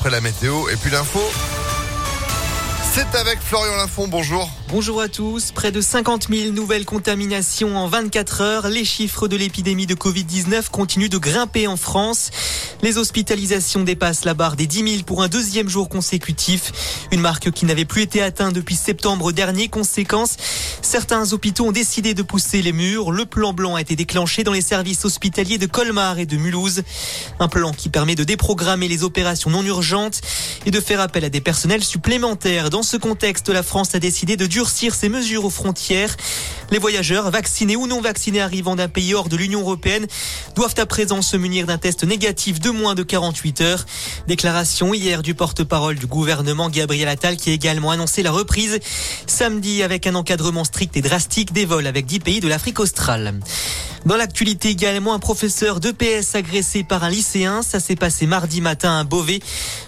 après la météo et puis l'info. C'est avec Florian Lafont, bonjour. Bonjour à tous. Près de 50 000 nouvelles contaminations en 24 heures. Les chiffres de l'épidémie de Covid-19 continuent de grimper en France. Les hospitalisations dépassent la barre des 10 000 pour un deuxième jour consécutif. Une marque qui n'avait plus été atteinte depuis septembre dernier. Conséquence, certains hôpitaux ont décidé de pousser les murs. Le plan blanc a été déclenché dans les services hospitaliers de Colmar et de Mulhouse. Un plan qui permet de déprogrammer les opérations non urgentes et de faire appel à des personnels supplémentaires. Dans ce contexte, la France a décidé de durcir ses mesures aux frontières. Les voyageurs, vaccinés ou non vaccinés arrivant d'un pays hors de l'Union européenne, doivent à présent se munir d'un test négatif de moins de 48 heures. Déclaration hier du porte-parole du gouvernement Gabriel Attal qui a également annoncé la reprise samedi avec un encadrement strict et drastique des vols avec 10 pays de l'Afrique australe. Dans l'actualité également, un professeur d'EPS agressé par un lycéen. Ça s'est passé mardi matin à Beauvais.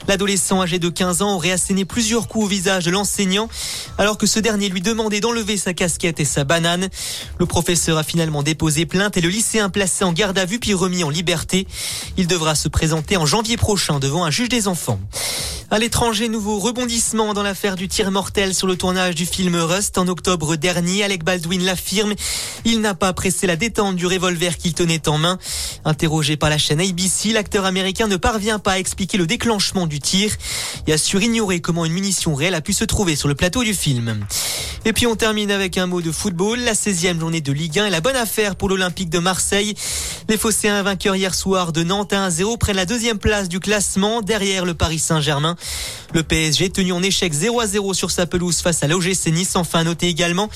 L'adolescent âgé de 15 ans aurait asséné plusieurs coups au visage de l'enseignant alors que ce dernier lui demandait d'enlever sa casquette et sa banane. Le professeur a finalement déposé plainte et le lycéen placé en garde à vue puis remis en liberté. Il devra se présenter en janvier prochain devant un juge des enfants. À l'étranger, nouveau rebondissement dans l'affaire du tir mortel sur le tournage du film Rust en octobre dernier. Alec Baldwin l'affirme. Il n'a pas pressé la détente du revolver qu'il tenait en main. Interrogé par la chaîne ABC, l'acteur américain ne parvient pas à expliquer le déclenchement du tir et assure ignorer comment une munition réelle a pu se trouver sur le plateau du film. Et puis on termine avec un mot de football. La 16e journée de Ligue 1 est la bonne affaire pour l'Olympique de Marseille. Les Phocéens vainqueurs hier soir de Nantes 1-0 prennent la deuxième place du classement derrière le Paris Saint-Germain. Le PSG tenu en échec 0 à 0 sur sa pelouse face à l'OGC Nice. Enfin, noter également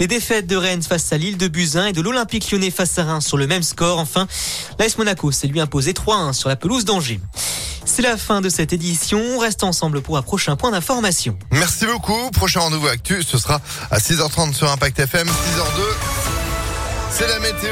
les défaites de Rennes face à Lille de Buzyn et de l'Olympique lyonnais face à Reims sur le même score. Enfin, l'AS Monaco s'est lui imposé 3-1 sur la pelouse d'Angers. C'est la fin de cette édition. On reste ensemble pour un prochain point d'information. Merci beaucoup. Prochain rendez-vous actu, ce sera à 6h30 sur Impact FM, 6h02. C'est la météo.